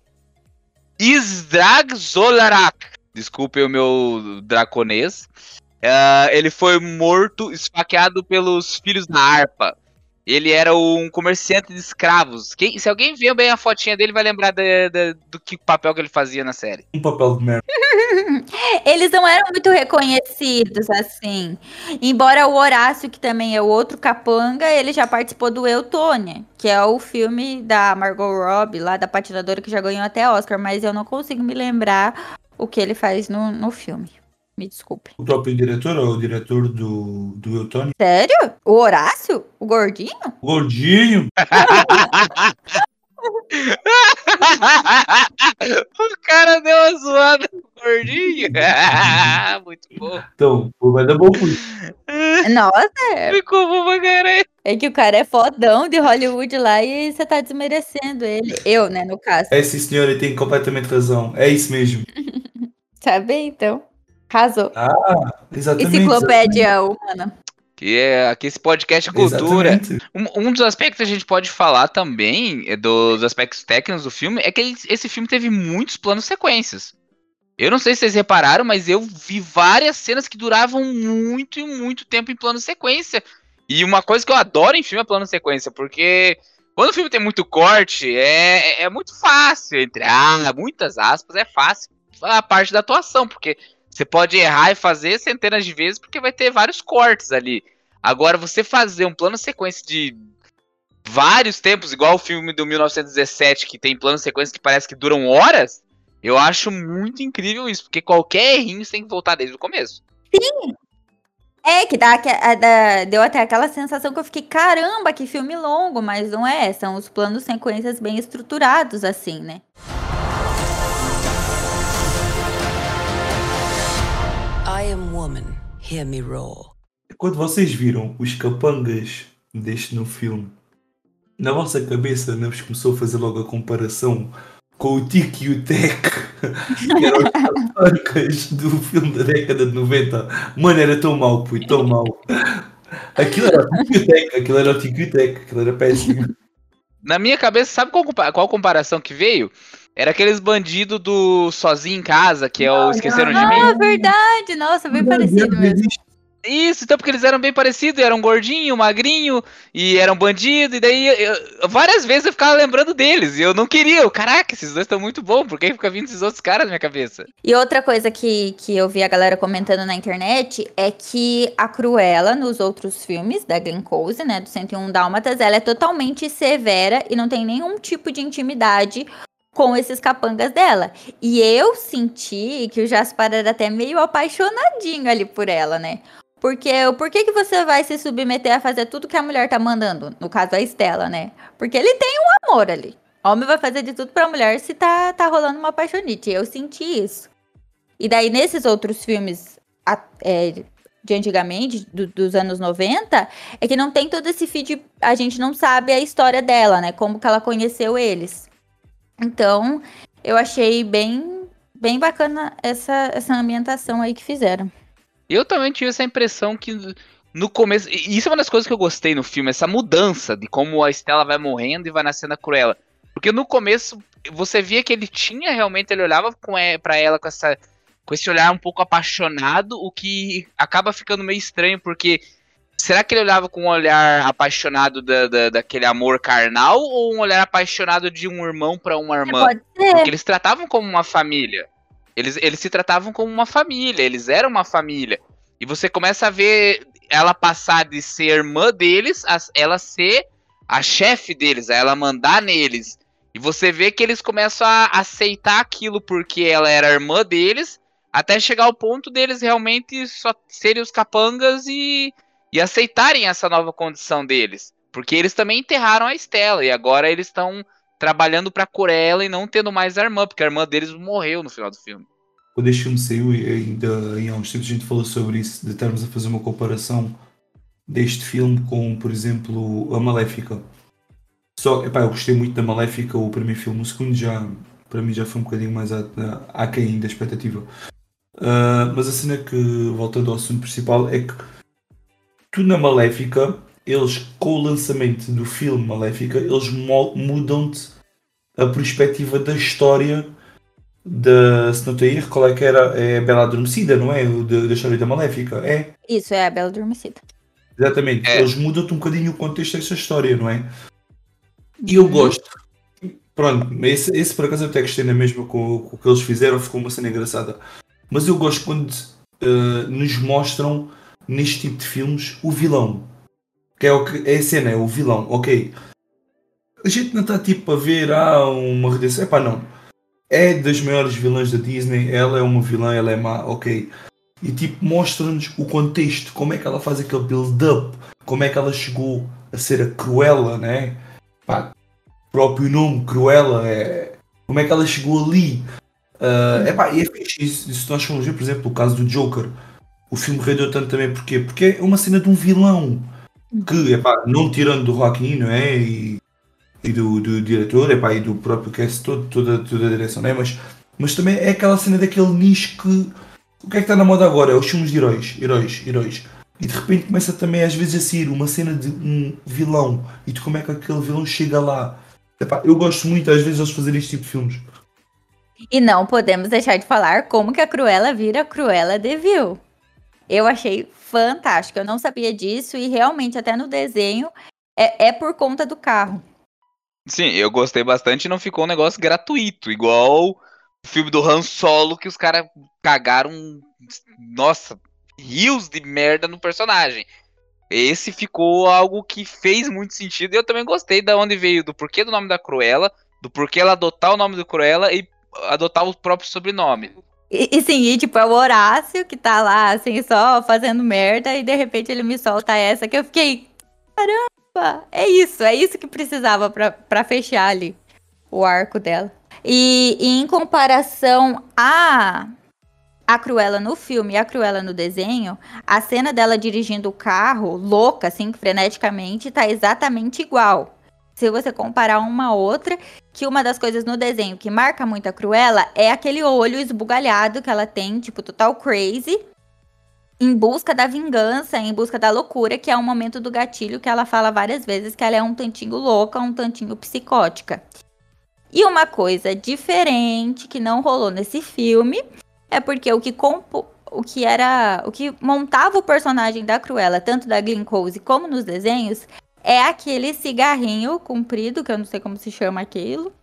Isdrag Zolarak. Desculpe o meu draconês. Uh, ele foi morto, esfaqueado pelos filhos da harpa. Ele era um comerciante de escravos. Quem, se alguém ver bem a fotinha dele, vai lembrar de, de, do que papel que ele fazia na série. Um papel de merda. Eles não eram muito reconhecidos, assim. Embora o Horácio, que também é o outro capanga, ele já participou do Eutônia, que é o filme da Margot Robbie, lá da patinadora, que já ganhou até Oscar, mas eu não consigo me lembrar o que ele faz no, no filme. Me desculpe. O próprio diretor, ou o diretor do, do Eutônio? Sério? O Horácio? O gordinho? O gordinho? o cara deu uma zoada no gordinho. Muito bom. Então, vai dar bom por Nossa. Ficou bom pra caralho. É que o cara é fodão de Hollywood lá e você tá desmerecendo ele. Eu, né, no caso. É sim, senhor, ele tem completamente razão. É isso mesmo. tá bem, então. Casou. Ah, exatamente. Enciclopédia exatamente. humana. Que é aqui esse podcast é cultura. Um, um, dos aspectos que a gente pode falar também, é dos aspectos técnicos do filme, é que ele, esse filme teve muitos planos sequências. Eu não sei se vocês repararam, mas eu vi várias cenas que duravam muito e muito tempo em plano sequência. E uma coisa que eu adoro em filme é plano sequência, porque quando o filme tem muito corte, é, é muito fácil, entre ah, muitas aspas, é fácil a parte da atuação, porque você pode errar e fazer centenas de vezes porque vai ter vários cortes ali. Agora, você fazer um plano sequência de vários tempos, igual o filme do 1917, que tem plano sequência que parece que duram horas, eu acho muito incrível isso, porque qualquer errinho você tem que voltar desde o começo. Sim! É, que dá, deu até aquela sensação que eu fiquei, caramba, que filme longo, mas não é, são os planos sequências bem estruturados, assim, né? Am woman, hear me roar. Quando vocês viram os capangas deste no filme, na vossa cabeça não vos começou a fazer logo a comparação com o Tic e o Tec, que eram os capangas do filme da década de 90. Mano, era tão mau, pui, tão mau. Aquilo era o Tic e o Tec, aquilo era o Tic e o Tec, aquilo era péssimo. Na minha cabeça, sabe qual, qual comparação que veio? Era aqueles bandidos do Sozinho em Casa, que é o Esqueceram de Mim. Ah, verdade! Nossa, bem parecido mesmo. Isso, então porque eles eram bem parecidos, eram gordinho, magrinho, e eram bandido, e daí eu, várias vezes eu ficava lembrando deles, e eu não queria, eu, caraca, esses dois estão muito bons, por que fica vindo esses outros caras na minha cabeça? E outra coisa que, que eu vi a galera comentando na internet é que a Cruella, nos outros filmes da Glen Close, né, do 101 Dálmatas, ela é totalmente severa e não tem nenhum tipo de intimidade com esses capangas dela. E eu senti que o Jaspar era até meio apaixonadinho ali por ela, né? Porque por que, que você vai se submeter a fazer tudo que a mulher tá mandando? No caso, a Estela, né? Porque ele tem um amor ali. Homem vai fazer de tudo pra mulher se tá, tá rolando uma paixonite. Eu senti isso. E daí, nesses outros filmes é, de antigamente, do, dos anos 90, é que não tem todo esse feed. A gente não sabe a história dela, né? Como que ela conheceu eles. Então, eu achei bem, bem bacana essa, essa ambientação aí que fizeram. Eu também tive essa impressão que no começo. Isso é uma das coisas que eu gostei no filme, essa mudança de como a Estela vai morrendo e vai nascendo a Cruella. Porque no começo você via que ele tinha realmente, ele olhava com é, para ela com essa com esse olhar um pouco apaixonado, o que acaba ficando meio estranho, porque será que ele olhava com um olhar apaixonado da, da, daquele amor carnal ou um olhar apaixonado de um irmão para uma irmã? Pode ser. Porque eles tratavam como uma família. Eles, eles se tratavam como uma família, eles eram uma família. E você começa a ver ela passar de ser irmã deles a ela ser a chefe deles, a ela mandar neles. E você vê que eles começam a aceitar aquilo porque ela era irmã deles, até chegar ao ponto deles realmente só serem os capangas e, e aceitarem essa nova condição deles. Porque eles também enterraram a Estela e agora eles estão trabalhando pra Corella e não tendo mais a irmã, porque a irmã deles morreu no final do filme. Quando este filme saiu, ainda em há uns tempos a gente falou sobre isso, de estarmos a fazer uma comparação deste filme com, por exemplo, a Maléfica. Só, eu gostei muito da Maléfica, o primeiro filme, o segundo já, para mim já foi um bocadinho mais aquém da expectativa. Uh, mas a cena que, voltando ao assunto principal, é que tu na Maléfica, eles com o lançamento do filme Maléfica, eles mudam-te a perspectiva da história da, se não tenho erro, qual é que era? É a Bela Adormecida, não é? Da, da história da Maléfica, é? Isso, é a Bela Adormecida. Exatamente, é. eles mudam-te um bocadinho o contexto dessa história, não é? E eu gosto. Pronto, esse, esse por acaso eu até gostei na mesma com, com o que eles fizeram, ficou uma cena engraçada. Mas eu gosto quando uh, nos mostram neste tipo de filmes o vilão. Que é, o que, é a cena, é o vilão, ok. A gente não está tipo a ver ah, uma redenção. Epá, não. É das maiores vilãs da Disney, ela é uma vilã, ela é má, ok. E tipo, mostra-nos o contexto, como é que ela faz aquele build-up, como é que ela chegou a ser a Cruella, né? Pá, próprio nome, Cruella, é... como é que ela chegou ali. Uh, epá, e é fixe, isso, nós formos ver, por exemplo, o caso do Joker, o filme rendeu tanto também, porquê? Porque é uma cena de um vilão, que, epá, não tirando do Joaquim, não é? E, e do, do diretor, epá, e do próprio cast, todo, toda, toda a direção, não é? Mas, mas também é aquela cena daquele nicho que o que é que está na moda agora? É os filmes de heróis, heróis, heróis. E de repente começa também às vezes a sair uma cena de um vilão e de como é que aquele vilão chega lá. Epá, eu gosto muito às vezes de fazer este tipo de filmes. E não podemos deixar de falar como que a Cruella vira Cruella de Vil. Eu achei fantástico, eu não sabia disso e realmente até no desenho é, é por conta do carro. Sim, eu gostei bastante não ficou um negócio gratuito, igual o filme do Han Solo que os caras cagaram, nossa, rios de merda no personagem. Esse ficou algo que fez muito sentido e eu também gostei da onde veio, do porquê do nome da Cruella, do porquê ela adotar o nome do Cruella e adotar o próprio sobrenome. E, e sim, e, tipo, é o Horácio que tá lá, assim, só fazendo merda, e de repente ele me solta essa que eu fiquei. Caramba! É isso, é isso que precisava para fechar ali o arco dela. E, e em comparação a a Cruella no filme e a Cruella no desenho, a cena dela dirigindo o carro, louca, assim, freneticamente, tá exatamente igual. Se você comparar uma a outra, que uma das coisas no desenho que marca muito a Cruella é aquele olho esbugalhado que ela tem, tipo, total crazy, em busca da vingança, em busca da loucura, que é o momento do gatilho que ela fala várias vezes que ela é um tantinho louca, um tantinho psicótica. E uma coisa diferente que não rolou nesse filme é porque o que compo o que era o que montava o personagem da Cruella, tanto da Glenn Close como nos desenhos, é aquele cigarrinho comprido, que eu não sei como se chama aquilo,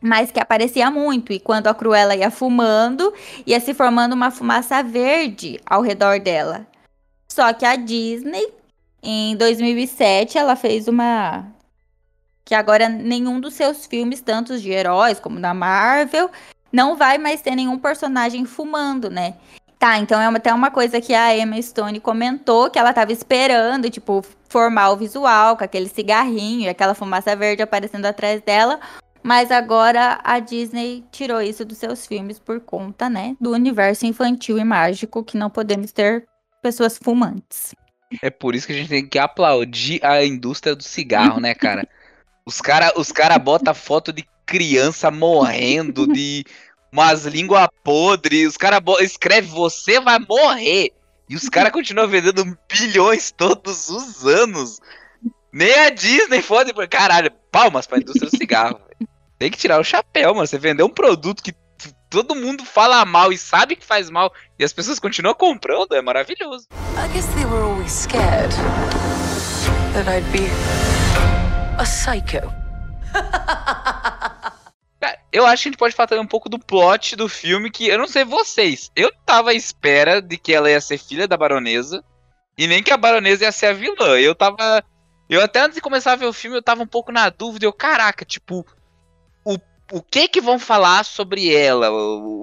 mas que aparecia muito. E quando a Cruella ia fumando, ia se formando uma fumaça verde ao redor dela. Só que a Disney, em 2007, ela fez uma que agora nenhum dos seus filmes, tanto de heróis como da Marvel, não vai mais ter nenhum personagem fumando, né? Tá, então é até uma coisa que a Emma Stone comentou que ela tava esperando, tipo, formar o visual com aquele cigarrinho e aquela fumaça verde aparecendo atrás dela. Mas agora a Disney tirou isso dos seus filmes por conta, né, do universo infantil e mágico que não podemos ter pessoas fumantes. É por isso que a gente tem que aplaudir a indústria do cigarro, né, cara? Os cara, os cara bota foto de criança morrendo, de umas línguas podres. Os cara escreve você vai morrer. E os caras continuam vendendo bilhões todos os anos. Nem a Disney pode. Caralho, palmas pra indústria do cigarro. Tem que tirar o chapéu, mano. Você vendeu um produto que todo mundo fala mal e sabe que faz mal. E as pessoas continuam comprando. É maravilhoso. I guess they were always scared that I'd be a psycho. Eu acho que a gente pode falar também um pouco do plot do filme, que eu não sei vocês. Eu tava à espera de que ela ia ser filha da baronesa. E nem que a baronesa ia ser a vilã. Eu tava. Eu até antes de começar a ver o filme, eu tava um pouco na dúvida. Eu, caraca, tipo. O, o que que vão falar sobre ela?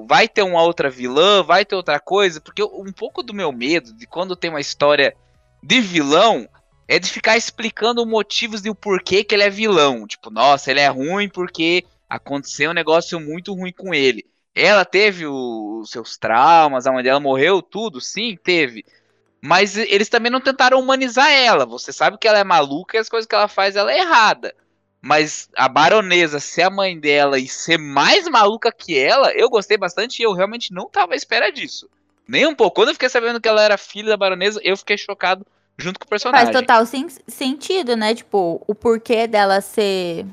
Vai ter uma outra vilã? Vai ter outra coisa? Porque um pouco do meu medo de quando tem uma história de vilão é de ficar explicando motivos de o porquê que ele é vilão. Tipo, nossa, ele é ruim porque aconteceu um negócio muito ruim com ele. Ela teve os seus traumas, a mãe dela morreu, tudo, sim, teve. Mas eles também não tentaram humanizar ela. Você sabe que ela é maluca e as coisas que ela faz ela é errada. Mas a baronesa ser a mãe dela e ser mais maluca que ela, eu gostei bastante e eu realmente não tava à espera disso. Nem um pouco. Quando eu fiquei sabendo que ela era filha da baronesa, eu fiquei chocado junto com o personagem. Faz total sen- sentido, né? Tipo, o porquê dela ser.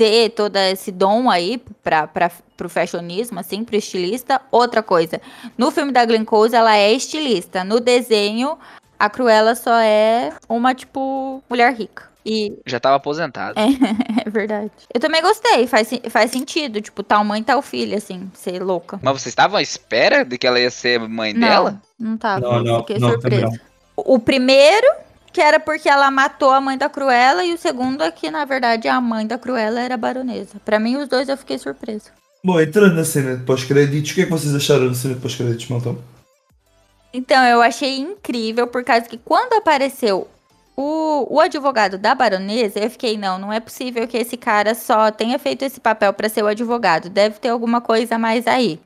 Ter todo esse dom aí pra, pra, pro fashionismo, assim, pro estilista. Outra coisa, no filme da Glenn Close, ela é estilista. No desenho, a Cruella só é uma, tipo, mulher rica. E Já tava aposentado. é verdade. Eu também gostei, faz, faz sentido. Tipo, tal mãe, tal filha, assim, ser louca. Mas vocês estavam à espera de que ela ia ser mãe Não, dela? não tava. Não, não, Fiquei não, surpresa. O primeiro, que era porque ela matou a mãe da Cruella, e o segundo é que, na verdade, a mãe da Cruella era a baronesa. Pra mim, os dois eu fiquei surpresa. Bom, entrando na cena de pós-créditos, o que é que vocês acharam da cena de pós-créditos, Maltão? Então, eu achei incrível, por causa que quando apareceu o, o advogado da baronesa, eu fiquei, não, não é possível que esse cara só tenha feito esse papel pra ser o advogado. Deve ter alguma coisa a mais aí.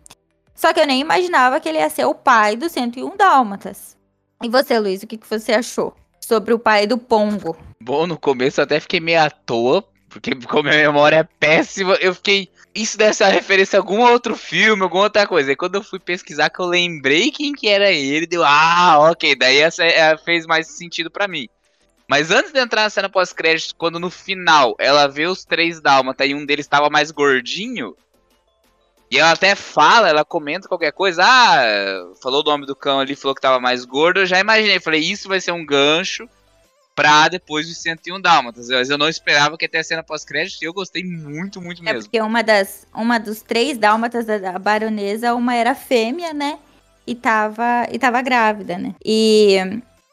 Só que eu nem imaginava que ele ia ser o pai do 101 Dálmatas. E você, Luiz, o que, que você achou sobre o pai do Pongo? Bom, no começo até fiquei meio à toa, porque como minha memória é péssima, eu fiquei. Isso deve ser uma referência a algum outro filme, alguma outra coisa. E quando eu fui pesquisar, que eu lembrei quem que era ele, deu. Ah, ok, daí essa é, fez mais sentido pra mim. Mas antes de entrar na cena pós-crédito, quando no final ela vê os três dálmata e um deles estava mais gordinho, e ela até fala, ela comenta qualquer coisa, ah, falou o nome do cão ali, falou que tava mais gordo, eu já imaginei, falei, isso vai ser um gancho pra depois dos 101 Dálmatas. Mas eu não esperava que ia ter a cena pós-crédito e eu gostei muito, muito É mesmo. porque uma das uma dos três dálmatas da, baronesa, uma era fêmea, né? E tava, e tava grávida, né? E,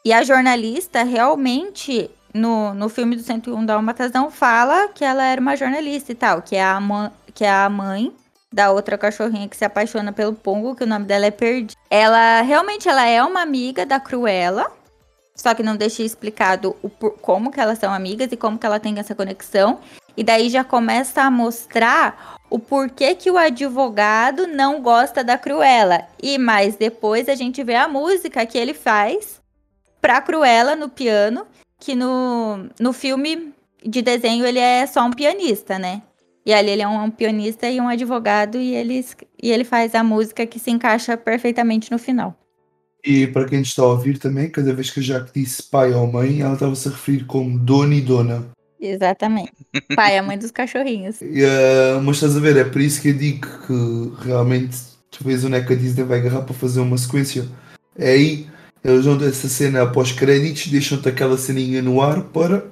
e a jornalista realmente, no, no filme do 101 Dálmatas, não fala que ela era uma jornalista e tal, que é a, que é a mãe da outra cachorrinha que se apaixona pelo Pongo, que o nome dela é Perdi. Ela, realmente, ela é uma amiga da Cruella, só que não deixei explicado o, como que elas são amigas e como que ela tem essa conexão. E daí já começa a mostrar o porquê que o advogado não gosta da Cruella. E mais depois a gente vê a música que ele faz pra Cruella no piano, que no, no filme de desenho ele é só um pianista, né? E ali ele é um, um pianista e um advogado e ele, e ele faz a música que se encaixa perfeitamente no final. E para quem está a ouvir também, cada vez que a Jaque disse pai ou mãe, ela estava-se a referir como dona e dona. Exatamente. Pai, a mãe dos cachorrinhos. E, eh, mas estás a ver, é por isso que eu digo que realmente talvez o NECA Disney vai agarrar para fazer uma sequência. É aí, eles vão essa cena após créditos, deixam-te aquela ceninha no ar para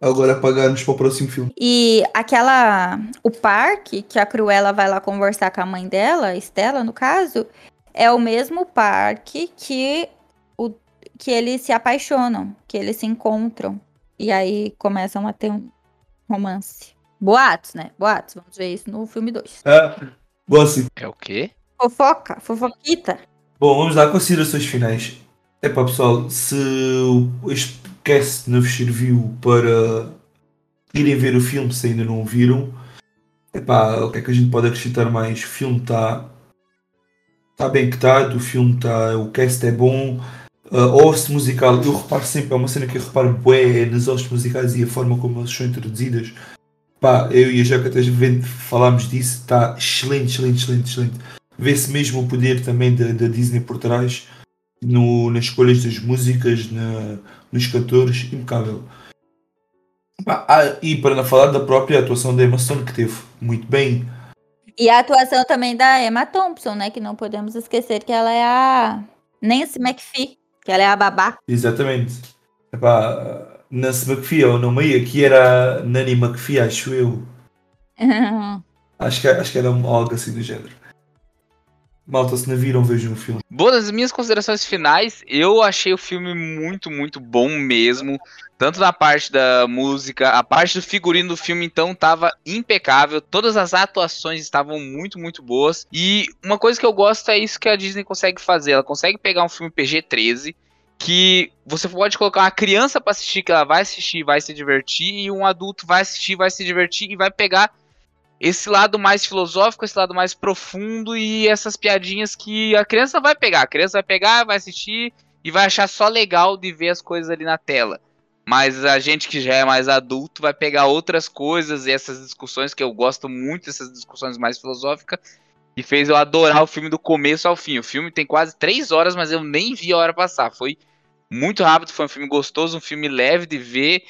agora apagar-nos para o próximo filme. E aquela. O parque que a Cruella vai lá conversar com a mãe dela, Estela, no caso, é o mesmo parque que, o, que eles se apaixonam, que eles se encontram. E aí começam a ter um romance. Boatos, né? Boatos. Vamos ver isso no filme 2. Ah, bom assim. É o quê? Fofoca, fofoquita. Bom, vamos lá, considerações finais. Epá pessoal, se cast não vos serviu para irem ver o filme se ainda não o viram, epá, o que é que a gente pode acrescentar mais? O filme está tá bem que está, o filme está, o cast é bom, a host musical, eu reparo sempre, é uma cena que eu reparo bué nas hostes musicais e a forma como elas são introduzidas. Pá, eu e a Jaca até falámos disso, está excelente, excelente, excelente, excelente vê-se mesmo o poder também da, da Disney por trás. no, nas escolhas das músicas, na, nos cantores, impecável. Ah, e para não falar da própria atuação da Emma Stone, que teve muito bem. E a atuação também da Emma Thompson, né? Que não podemos esquecer que ela é a Nancy McPhee, que ela é a babá. Exatamente. Epá, Nancy McPhee, ou não meia, que era Nanny McPhee, acho eu. acho, que, acho que era algo assim do género. Malta, se não viram, vejam o filme. Bom, nas minhas considerações finais, eu achei o filme muito, muito bom mesmo. Tanto na parte da música, a parte do figurino do filme, então, tava impecável. Todas as atuações estavam muito, muito boas. E uma coisa que eu gosto é isso que a Disney consegue fazer. Ela consegue pegar um filme PG-13, que você pode colocar uma criança para assistir, que ela vai assistir, vai se divertir, e um adulto vai assistir, vai se divertir e vai pegar esse lado mais filosófico, esse lado mais profundo e essas piadinhas que a criança vai pegar. A criança vai pegar, vai assistir e vai achar só legal de ver as coisas ali na tela. Mas a gente que já é mais adulto vai pegar outras coisas e essas discussões que eu gosto muito dessas discussões mais filosóficas e fez eu adorar o filme do começo ao fim. O filme tem quase três horas, mas eu nem vi a hora passar. Foi muito rápido, foi um filme gostoso, um filme leve de ver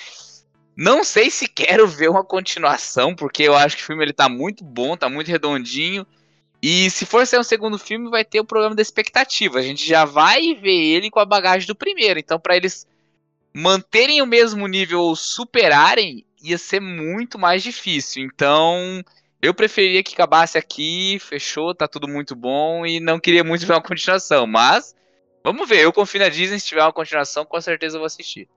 não sei se quero ver uma continuação, porque eu acho que o filme ele tá muito bom, tá muito redondinho. E se for ser um segundo filme, vai ter o problema da expectativa. A gente já vai ver ele com a bagagem do primeiro. Então, para eles manterem o mesmo nível ou superarem, ia ser muito mais difícil. Então, eu preferia que acabasse aqui, fechou, tá tudo muito bom e não queria muito ver uma continuação. Mas, vamos ver. Eu confio na Disney. Se tiver uma continuação, com certeza eu vou assistir.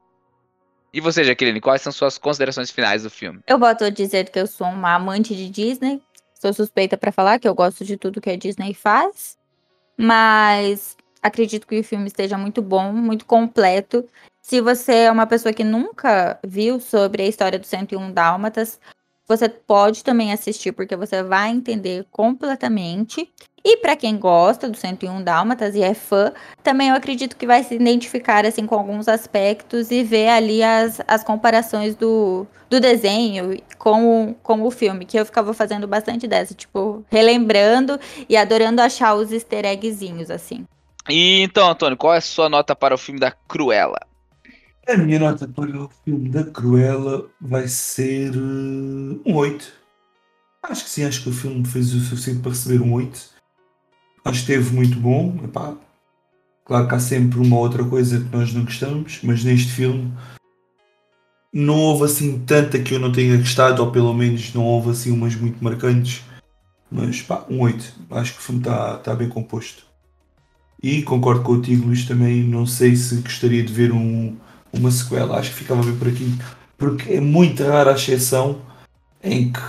E você, Jaqueline, quais são suas considerações finais do filme? Eu boto dizer que eu sou uma amante de Disney. Sou suspeita para falar que eu gosto de tudo que a Disney faz. Mas acredito que o filme esteja muito bom, muito completo. Se você é uma pessoa que nunca viu sobre a história do 101 Dálmatas, você pode também assistir, porque você vai entender completamente. E para quem gosta do 101 Dálmatas e é fã, também eu acredito que vai se identificar assim com alguns aspectos e ver ali as, as comparações do, do desenho com, com o filme, que eu ficava fazendo bastante dessa, tipo, relembrando e adorando achar os easter eggzinhos, assim. E então, Antônio, qual é a sua nota para o filme da Cruella? A minha nota para o filme da Cruella vai ser uh, um 8. Acho que sim, acho que o filme fez o suficiente para receber um 8. Acho que esteve muito bom. Epá, claro que há sempre uma outra coisa que nós não gostamos, mas neste filme não houve assim tanta que eu não tenha gostado, ou pelo menos não houve assim umas muito marcantes. Mas pá, um 8. Acho que o filme está tá bem composto. E concordo contigo, Luís, também não sei se gostaria de ver um, uma sequela. Acho que ficava bem por aqui. Porque é muito rara a exceção em que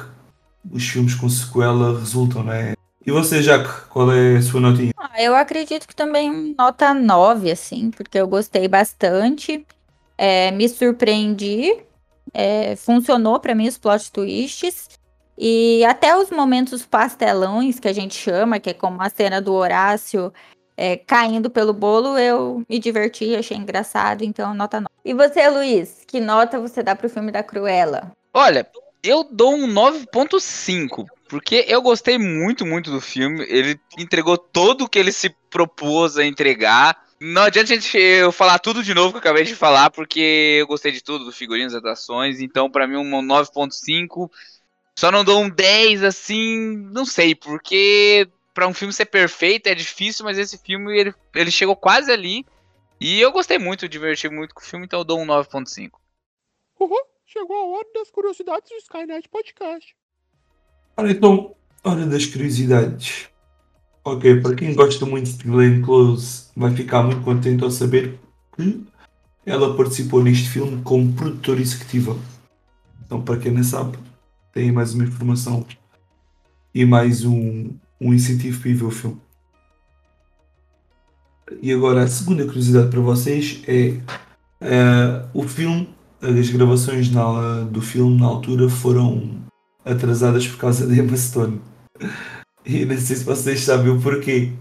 os filmes com sequela resultam, não é? E você, Jaque, qual é a sua notinha? Ah, eu acredito que também nota 9, assim, porque eu gostei bastante. É, me surpreendi. É, funcionou para mim os plot twists. E até os momentos pastelões que a gente chama, que é como a cena do Horácio é, caindo pelo bolo, eu me diverti, achei engraçado, então nota 9. E você, Luiz, que nota você dá pro filme da Cruella? Olha, eu dou um 9.5, porque eu gostei muito, muito do filme. Ele entregou todo o que ele se propôs a entregar. Não adianta a gente eu falar tudo de novo que eu acabei de falar, porque eu gostei de tudo, do figurino, das atuações. Então, para mim, um 9.5. Só não dou um 10, assim, não sei, porque para um filme ser perfeito é difícil, mas esse filme ele, ele chegou quase ali. E eu gostei muito, diverti muito com o filme, então eu dou um 9.5. Uhum, chegou a hora das curiosidades do Skynet Podcast. Ora então, hora das curiosidades. Ok, para quem gosta muito de Glenn Close, vai ficar muito contente ao saber que ela participou neste filme como produtora executiva. Então, para quem não sabe, tem mais uma informação e mais um, um incentivo para ir ver o filme. E agora a segunda curiosidade para vocês é uh, o filme, as gravações na, do filme na altura foram atrasadas por causa de Emma Stone. E não sei se vocês sabem o porquê.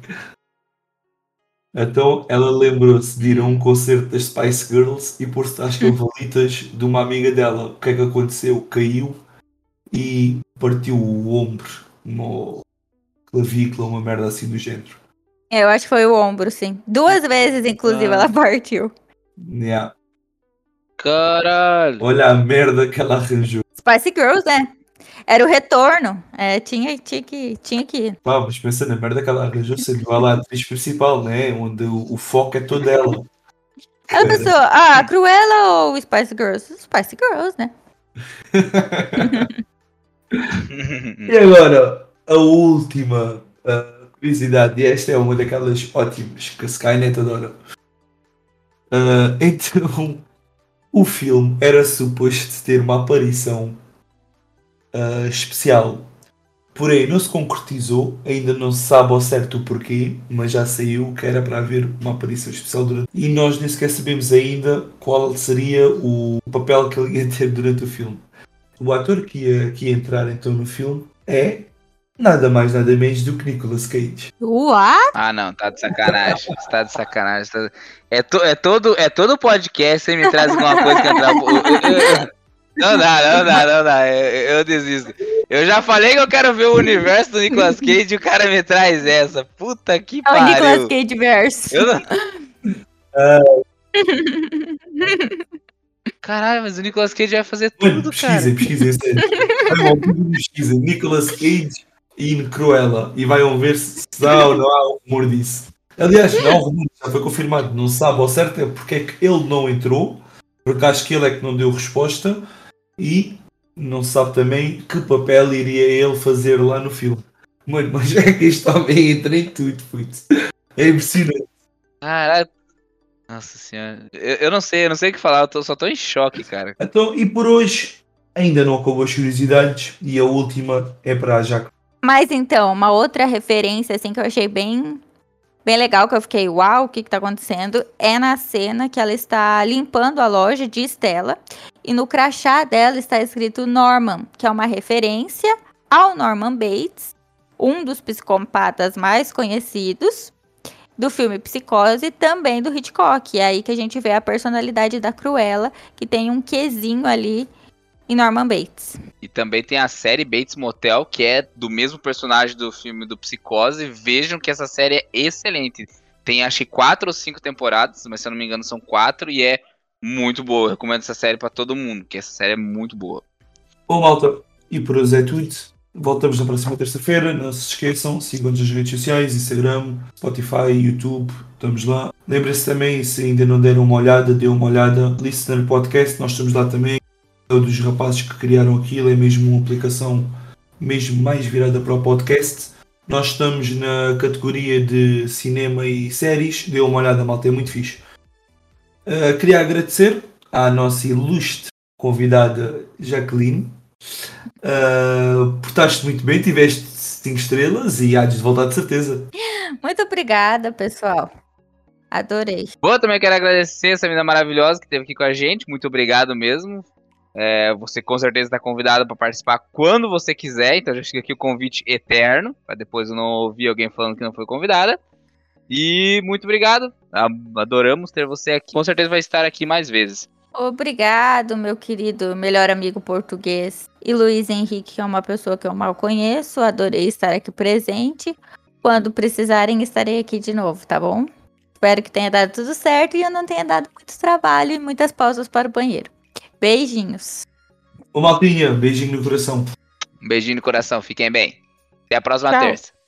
Então ela lembrou-se de ir a um concerto das Spice Girls e pôr-se às cavalitas de uma amiga dela. O que é que aconteceu? Caiu e partiu o ombro, uma clavícula, uma merda assim do género. Eu acho que foi o ombro, sim. Duas vezes, inclusive, Ah. ela partiu. Yeah. Caralho. Olha a merda que ela arranjou. Spice Girls, né? Era o retorno. É, tinha, tinha, que, tinha que ir. Pá, mas pensa na merda que ela arranjou sendo ela a atriz principal, né? Onde o, o foco é todo dela. Ela pensou, ah, Cruella ou Spice Girls? Spice Girls, né? E agora, a última ah, curiosidade, e esta é uma daquelas ótimas que a Skynet adora. Ah, então, o filme era suposto ter uma aparição ah, especial, porém não se concretizou, ainda não se sabe ao certo o porquê, mas já saiu que era para haver uma aparição especial durante. E nós nem sequer sabemos ainda qual seria o papel que ele ia ter durante o filme. O ator que ia, que ia entrar então no filme é nada mais nada menos do que Nicolas Cage. What? Ah, não, tá de sacanagem. Você tá de sacanagem. tá- É, to- é, todo, é todo podcast você me traz alguma coisa que eu- Não dá, não dá, não dá. Eu, eu desisto. Eu já falei que eu quero ver o universo do Nicolas Cage e o cara me traz essa. Puta que É o Nicolas pariu. Cage verso. Eu não... Caralho, mas o Nicolas Cage vai fazer Mano, tudo, cara. sério. Vai ao Google e pesquisem Nicolas Cage e Cruella e vão ver se se há ou não há um rumor disso. Aliás, não há um rumor, já foi confirmado. Não se sabe ao certo é porque é que ele não entrou, porque acho que ele é que não deu resposta e não se sabe também que papel iria ele fazer lá no filme. Mano, mas é que este homem entra em tudo, putz. É impressionante. Caralho. Nossa senhora. Eu, eu não sei, eu não sei o que falar. Eu tô- só tô em choque, cara. Então, e por hoje ainda não acabou as curiosidades e a última é para a Jaque. Mas então, uma outra referência, assim, que eu achei bem, bem legal, que eu fiquei, uau, o que que tá acontecendo? É na cena que ela está limpando a loja de Stella e no crachá dela está escrito Norman, que é uma referência ao Norman Bates, um dos psicopatas mais conhecidos do filme Psicose, também do Hitchcock. É aí que a gente vê a personalidade da Cruella, que tem um quesinho ali em Norman Bates. E também tem a série Bates Motel, que é do mesmo personagem do filme do Psicose. Vejam que essa série é excelente. Tem acho que quatro ou cinco temporadas, mas se eu não me engano são quatro, e é muito boa. Eu recomendo essa série pra todo mundo, que essa série é muito boa. Bom, malta, e por hoje é tudo. Voltamos na próxima terça-feira. Não se esqueçam, sigam-nos nas redes sociais, Instagram, Spotify, YouTube. Estamos lá. Lembrem-se também, se ainda não deram uma olhada, dê uma olhada. Listener Podcast, nós estamos lá também. É dos rapazes que criaram aquilo, é mesmo uma aplicação mesmo mais virada para o podcast. Nós estamos na categoria de cinema e séries. Dê uma olhada, malta, é muito fixe. Uh, queria agradecer à nossa ilustre convidada Jacqueline. Uh, portaste muito bem, tiveste 5 estrelas e há de voltar de certeza. Muito obrigada, pessoal. Adorei. Bom, também quero agradecer essa menina maravilhosa que esteve aqui com a gente. Muito obrigado mesmo. É, você com certeza está convidado para participar quando você quiser. Então já fica aqui o convite eterno. Para depois eu não ouvir alguém falando que não foi convidada. E muito obrigado. Adoramos ter você aqui. Com certeza vai estar aqui mais vezes. Obrigado, meu querido melhor amigo português. E Luiz Henrique, que é uma pessoa que eu mal conheço. Adorei estar aqui presente. Quando precisarem, estarei aqui de novo, tá bom? Espero que tenha dado tudo certo e eu não tenha dado muito trabalho e muitas pausas para o banheiro. Beijinhos. Ô Maltinha, beijinho no coração. Um beijinho no coração. Fiquem bem. Até a próxima Tchau. terça.